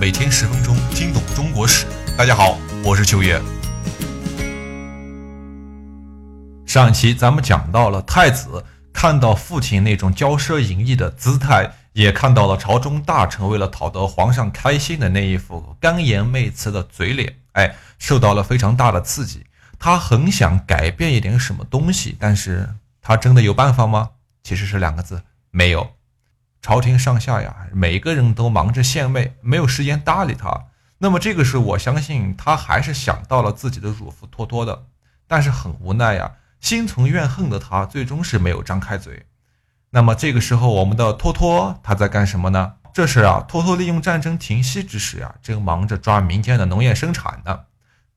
每天十分钟，听懂中国史。大家好，我是秋叶。上期咱们讲到了太子看到父亲那种骄奢淫逸的姿态，也看到了朝中大臣为了讨得皇上开心的那一副甘颜媚辞的嘴脸，哎，受到了非常大的刺激。他很想改变一点什么东西，但是他真的有办法吗？其实是两个字，没有。朝廷上下呀，每个人都忙着献媚，没有时间搭理他。那么这个时候，我相信他还是想到了自己的乳父托托的，但是很无奈呀，心存怨恨的他最终是没有张开嘴。那么这个时候，我们的托托他在干什么呢？这时啊，托托利用战争停息之时啊，正忙着抓民间的农业生产呢。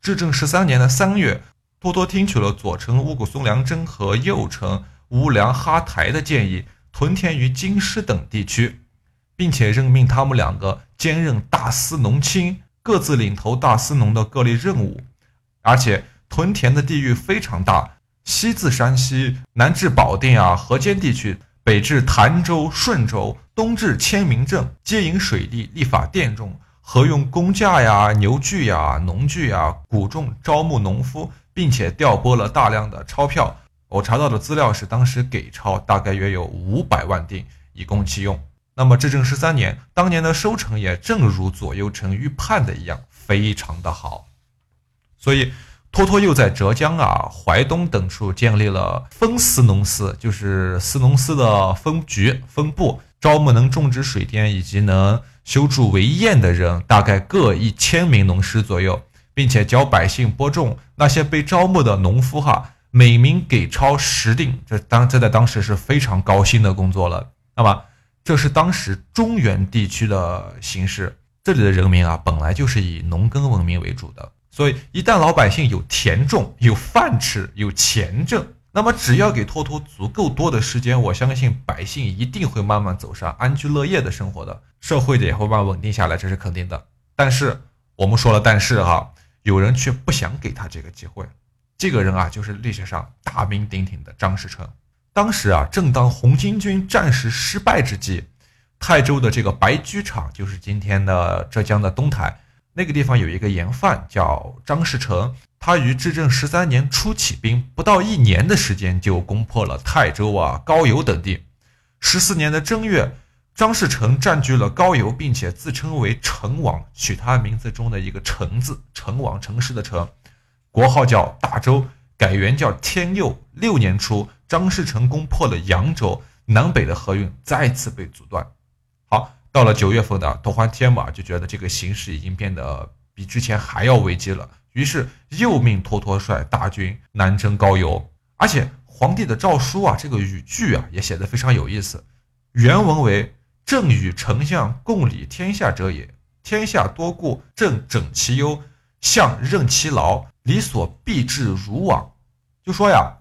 至正十三年的三月，托托听取了左丞乌古松良真和右丞乌良哈台的建议。屯田于京师等地区，并且任命他们两个兼任大司农卿，各自领头大司农的各类任务。而且屯田的地域非常大，西自山西，南至保定啊、河间地区，北至潭州、顺州，东至千明镇，接引水利、立法佃种，合用工价呀、牛具呀、农具呀，谷种、招募农夫，并且调拨了大量的钞票。我查到的资料是，当时给钞大概约有五百万锭，以供其用。那么至正十三年，当年的收成也正如左右丞预判的一样，非常的好。所以，托托又在浙江啊、淮东等处建立了分司农司，就是司农司的分局分部，招募能种植水田以及能修筑围堰的人，大概各一千名农师左右，并且教百姓播种。那些被招募的农夫哈。每名给超十锭，这当这在当时是非常高薪的工作了。那么，这是当时中原地区的形势。这里的人民啊，本来就是以农耕文明为主的，所以一旦老百姓有田种、有饭吃、有钱挣，那么只要给托托足够多的时间，我相信百姓一定会慢慢走上安居乐业的生活的，社会的也会慢慢稳定下来，这是肯定的。但是我们说了，但是哈，有人却不想给他这个机会。这个人啊，就是历史上大名鼎鼎的张士诚。当时啊，正当红巾军战事失败之际，泰州的这个白驹场，就是今天的浙江的东台那个地方，有一个盐贩叫张士诚。他于至正十三年初起兵，不到一年的时间就攻破了泰州啊、高邮等地。十四年的正月，张士诚占据了高邮，并且自称为成王，取他名字中的一个“成”字，成王城市的“城”。国号叫大周，改元叫天佑。六年初，张士诚攻破了扬州，南北的河运再次被阻断。好，到了九月份的，托欢天马就觉得这个形势已经变得比之前还要危机了，于是又命托托率大军南征高邮。而且皇帝的诏书啊，这个语句啊也写得非常有意思。原文为：“朕与丞相共理天下者也，天下多故，朕整其忧，相任其劳。”理所必至如往，就说呀，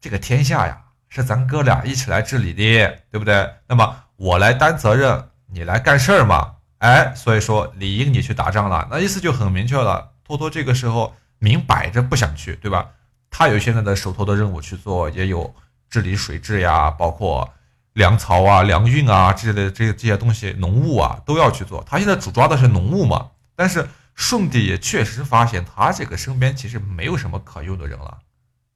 这个天下呀是咱哥俩一起来治理的，对不对？那么我来担责任，你来干事儿嘛。哎，所以说理应你去打仗了，那意思就很明确了。托托这个时候明摆着不想去，对吧？他有现在的手头的任务去做，也有治理水质呀，包括粮草啊、粮运啊这类这这些东西，农务啊都要去做。他现在主抓的是农务嘛，但是。舜帝也确实发现他这个身边其实没有什么可用的人了，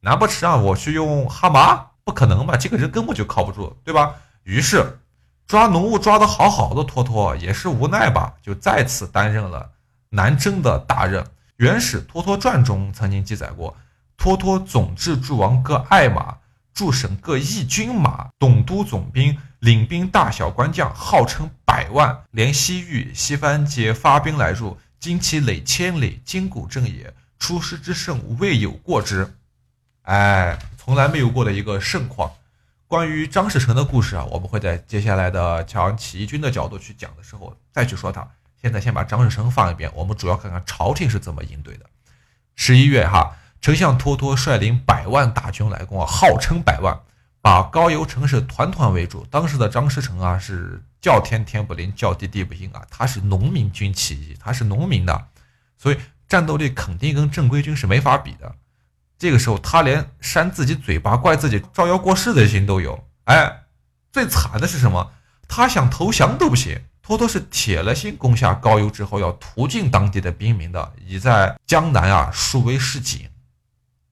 难不成让我去用哈麻？不可能吧，这个人根本就靠不住，对吧？于是抓农务抓得好好的托托也是无奈吧，就再次担任了南征的大任。《元始托托传》中曾经记载过，托托总制诸王各爱马，驻省各义军马，董督总兵，领兵大小官将，号称百万，连西域、西番皆发兵来入。今其累千里，筋骨正也。出师之胜，未有过之。哎，从来没有过的一个盛况。关于张士诚的故事啊，我们会在接下来的讲起义军的角度去讲的时候再去说他。现在先把张士诚放一边，我们主要看看朝廷是怎么应对的。十一月哈，丞相托托率领百万大军来攻啊，号称百万。把高邮城市团团围住。当时的张士诚啊，是叫天天不灵，叫地地不应啊。他是农民军起义，他是农民的，所以战斗力肯定跟正规军是没法比的。这个时候，他连扇自己嘴巴、怪自己招摇过市的心都有。哎，最惨的是什么？他想投降都不行。托托是铁了心攻下高邮之后，要屠尽当地的兵民的，以在江南啊树威示警。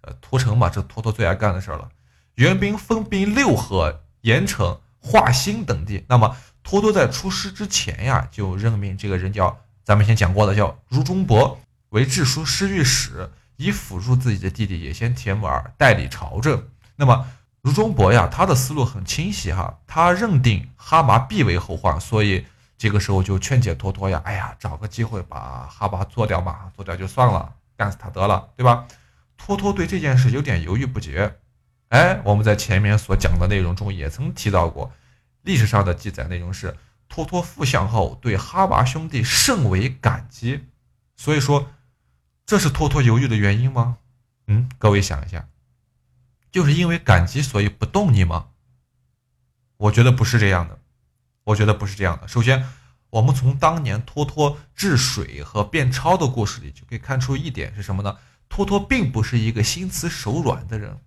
呃，屠城嘛，这托托最爱干的事了。援兵分兵六合、盐城、华兴等地。那么托托在出师之前呀，就任命这个人叫咱们先讲过的叫如中伯为治书侍御史，以辅助自己的弟弟也先铁木儿代理朝政。那么如中伯呀，他的思路很清晰哈，他认定哈麻必为后患，所以这个时候就劝解托托呀，哎呀，找个机会把哈麻做掉嘛，做掉就算了，干死他得了，对吧？托托对这件事有点犹豫不决。哎，我们在前面所讲的内容中也曾提到过，历史上的记载内容是托托复相后对哈巴兄弟甚为感激，所以说这是托托犹豫的原因吗？嗯，各位想一下，就是因为感激所以不动你吗？我觉得不是这样的，我觉得不是这样的。首先，我们从当年托托治水和变钞的故事里就可以看出一点是什么呢？托托并不是一个心慈手软的人。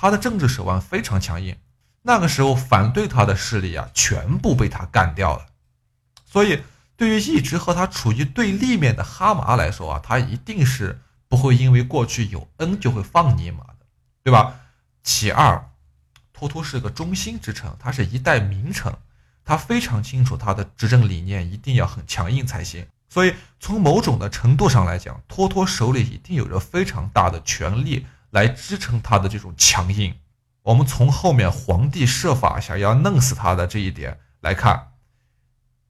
他的政治手腕非常强硬，那个时候反对他的势力啊，全部被他干掉了。所以，对于一直和他处于对立面的哈麻来说啊，他一定是不会因为过去有恩就会放你一马的，对吧？其二，托托是个忠心之臣，他是一代名臣，他非常清楚他的执政理念一定要很强硬才行。所以，从某种的程度上来讲，托托手里一定有着非常大的权力。来支撑他的这种强硬，我们从后面皇帝设法想要弄死他的这一点来看，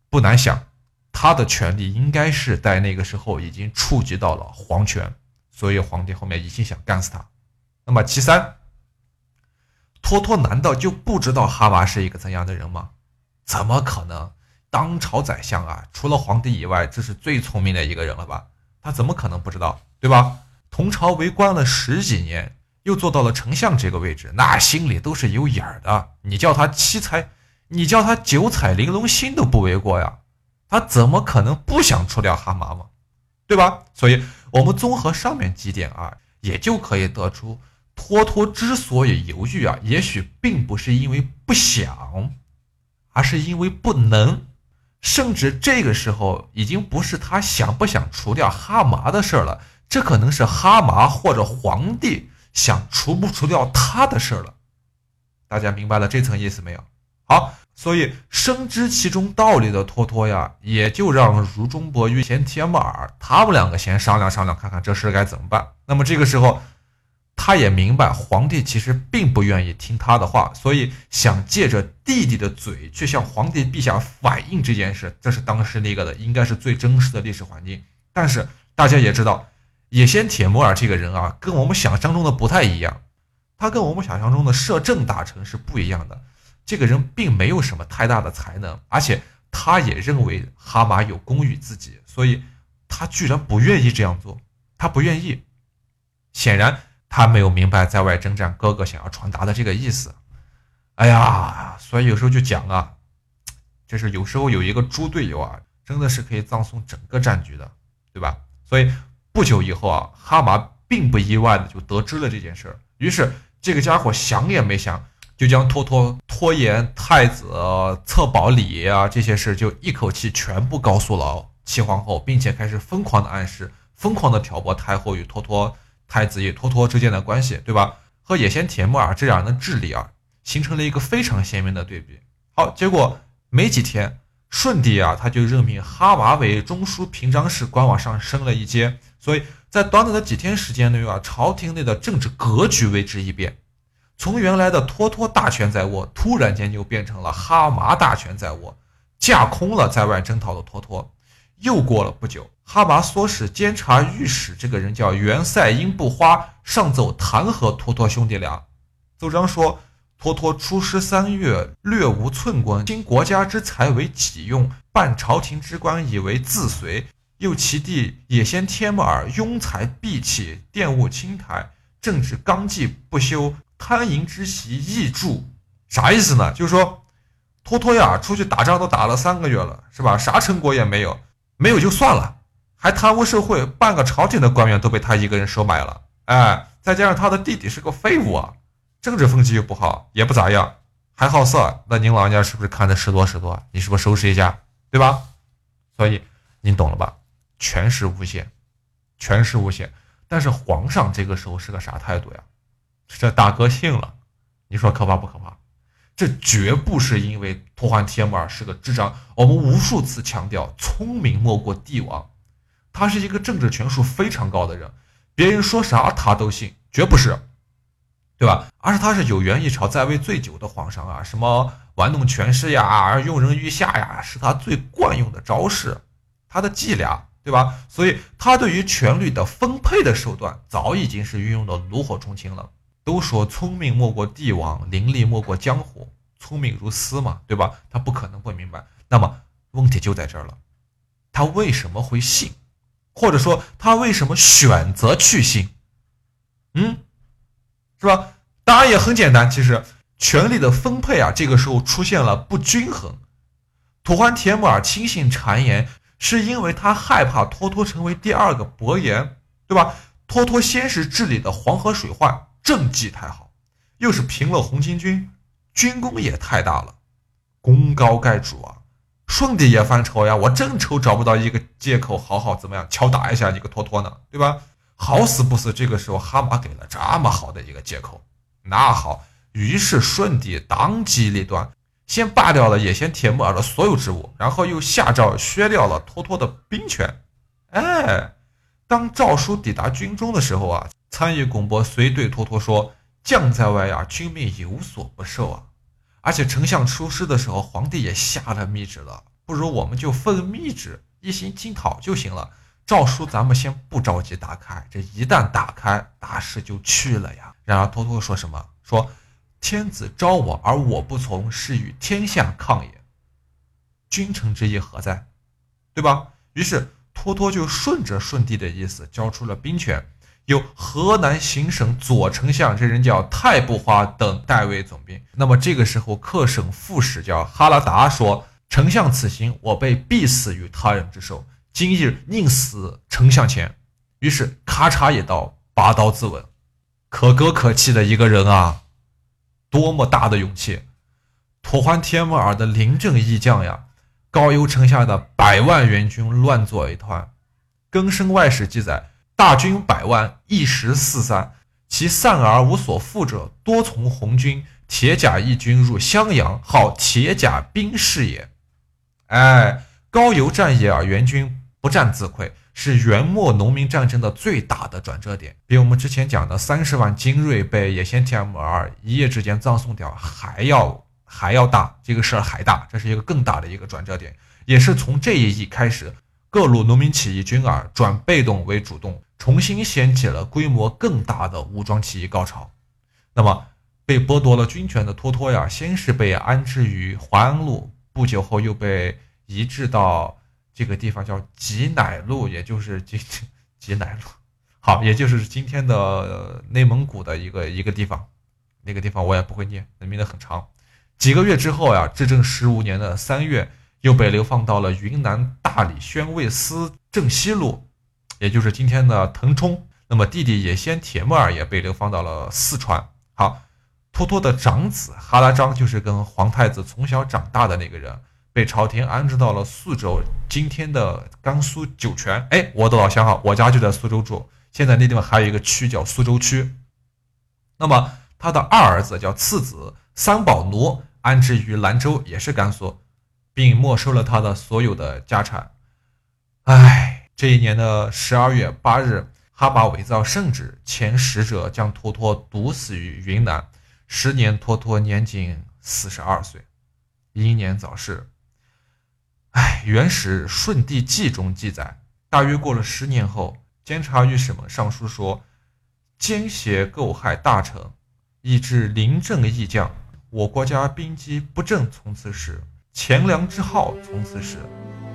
不难想，他的权力应该是在那个时候已经触及到了皇权，所以皇帝后面一心想干死他。那么其三，托托难道就不知道哈娃是一个怎样的人吗？怎么可能？当朝宰相啊，除了皇帝以外，这是最聪明的一个人了吧？他怎么可能不知道？对吧？同朝为官了十几年，又做到了丞相这个位置，那心里都是有眼儿的。你叫他七彩，你叫他九彩玲珑心都不为过呀。他怎么可能不想除掉哈麻嘛？对吧？所以，我们综合上面几点啊，也就可以得出，托托之所以犹豫啊，也许并不是因为不想，而是因为不能。甚至这个时候，已经不是他想不想除掉哈麻的事儿了。这可能是哈麻或者皇帝想除不除掉他的事儿了，大家明白了这层意思没有？好，所以深知其中道理的托托呀，也就让如中伯与前铁木儿他们两个先商量商量，看看这事该怎么办。那么这个时候，他也明白皇帝其实并不愿意听他的话，所以想借着弟弟的嘴去向皇帝陛下反映这件事。这是当时那个的，应该是最真实的历史环境。但是大家也知道。野先铁木尔这个人啊，跟我们想象中的不太一样，他跟我们想象中的摄政大臣是不一样的。这个人并没有什么太大的才能，而且他也认为哈马有功于自己，所以他居然不愿意这样做。他不愿意，显然他没有明白在外征战哥哥想要传达的这个意思。哎呀，所以有时候就讲啊，就是有时候有一个猪队友啊，真的是可以葬送整个战局的，对吧？所以。不久以后啊，哈麻并不意外的就得知了这件事儿，于是这个家伙想也没想，就将拖拖拖延太子册宝礼啊这些事，就一口气全部告诉了齐皇后，并且开始疯狂的暗示、疯狂的挑拨太后与拖拖太子与拖拖之间的关系，对吧？和野先铁木儿这样的智力啊，形成了一个非常鲜明的对比。好，结果没几天。顺帝啊，他就任命哈麻为中书平章事，官往上升了一阶。所以在短短的几天时间内啊，朝廷内的政治格局为之一变，从原来的托托大权在握，突然间就变成了哈麻大权在握，架空了在外征讨的托托。又过了不久，哈麻唆使监察御史这个人叫袁赛因不花上奏弹劾托托兄弟俩，奏章说。托托出师三月，略无寸光，兴国家之财为己用，办朝廷之官以为自随。又其弟也先天木耳庸才闭气，玷污清台，政治纲纪不修，贪淫之习易著。啥意思呢？就是说，托托呀，出去打仗都打了三个月了，是吧？啥成果也没有，没有就算了，还贪污受贿，半个朝廷的官员都被他一个人收买了。哎，再加上他的弟弟是个废物啊。政治风气又不好，也不咋样，还好色，那您老人家是不是看的时多时多？你是不是收拾一下，对吧？所以您懂了吧？权势无限，权势无限。但是皇上这个时候是个啥态度呀？这大哥信了，你说可怕不可怕？这绝不是因为托欢帖木儿是个智障，我们无数次强调，聪明莫过帝王，他是一个政治权术非常高的人，别人说啥他都信，绝不是，对吧？而是他是有缘一朝在位最久的皇上啊，什么玩弄权势呀，用人于下呀，是他最惯用的招式，他的伎俩。对吧？所以他对于权力的分配的手段早已经是运用的炉火纯青了。都说聪明莫过帝王，伶俐莫过江湖，聪明如斯嘛，对吧？他不可能不明白。那么问题就在这儿了，他为什么会信，或者说他为什么选择去信？嗯，是吧？答案也很简单，其实权力的分配啊，这个时候出现了不均衡。土欢铁木儿轻信谗言。是因为他害怕托托成为第二个伯颜，对吧？托托先是治理的黄河水患，政绩太好，又是平了红巾军，军功也太大了，功高盖主啊！舜帝也犯愁呀，我正愁找不到一个借口，好好怎么样敲打一下你个托托呢，对吧？好死不死，这个时候哈马给了这么好的一个借口，那好，于是舜帝当机立断。先罢掉了野先铁木儿的所有职务，然后又下诏削掉了托托的兵权。哎，当诏书抵达军中的时候啊，参议拱伯随对托托说：“将在外啊，君命有所不受啊。而且丞相出师的时候，皇帝也下了密旨了，不如我们就奉密旨，一心进讨就行了。诏书咱们先不着急打开，这一旦打开，大事就去了呀。”然而托托说什么？说。天子召我而我不从，是与天下抗也。君臣之义何在？对吧？于是托托就顺着舜帝的意思交出了兵权，由河南行省左丞相这人叫太不花等代为总兵。那么这个时候，客省副使叫哈拉达说：“丞相此行，我辈必死于他人之手，今日宁死丞相前。”于是咔嚓一刀，拔刀自刎。可歌可泣的一个人啊！多么大的勇气！托欢帖木儿的临阵义将呀，高邮城下的百万援军乱作一团。更生外史记载，大军百万，一时四散，其散而无所附者，多从红军铁甲义军入襄阳，号铁甲兵士也。哎，高邮战役啊，援军不战自溃。是元末农民战争的最大的转折点，比我们之前讲的三十万精锐被野先 TMR 一夜之间葬送掉还要还要大，这个事儿还大，这是一个更大的一个转折点，也是从这一役开始，各路农民起义军啊转被动为主动，重新掀起了规模更大的武装起义高潮。那么被剥夺了军权的托托呀，先是被安置于淮安路，不久后又被移至到。这个地方叫吉乃路，也就是今吉乃路，好，也就是今天的内蒙古的一个一个地方。那个地方我也不会念，那名字很长。几个月之后呀，至正十五年的三月，又被流放到了云南大理宣慰司正西路，也就是今天的腾冲。那么弟弟也先铁木儿也被流放到了四川。好，托托的长子哈拉章就是跟皇太子从小长大的那个人。被朝廷安置到了宿州，今天的甘肃酒泉。哎，我的老乡哈，我家就在苏州住。现在那地方还有一个区叫苏州区。那么他的二儿子叫次子三宝奴，安置于兰州，也是甘肃，并没收了他的所有的家产。哎，这一年的十二月八日，哈巴伪造圣旨，遣使者将托托毒死于云南。时年托托年仅四十二岁，英年早逝。哎，《原始顺帝纪》中记载，大约过了十年后，监察御史们上书说，奸邪构害大臣，以致临阵义将，我国家兵机不振，从此始；钱粮之耗，从此始；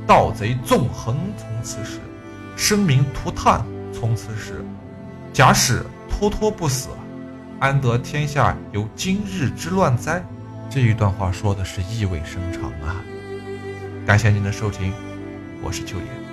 盗贼纵横，从此始；生民涂炭，从此始。假使脱脱不死，安得天下有今日之乱哉？这一段话说的是意味深长啊。感谢您的收听，我是秋野。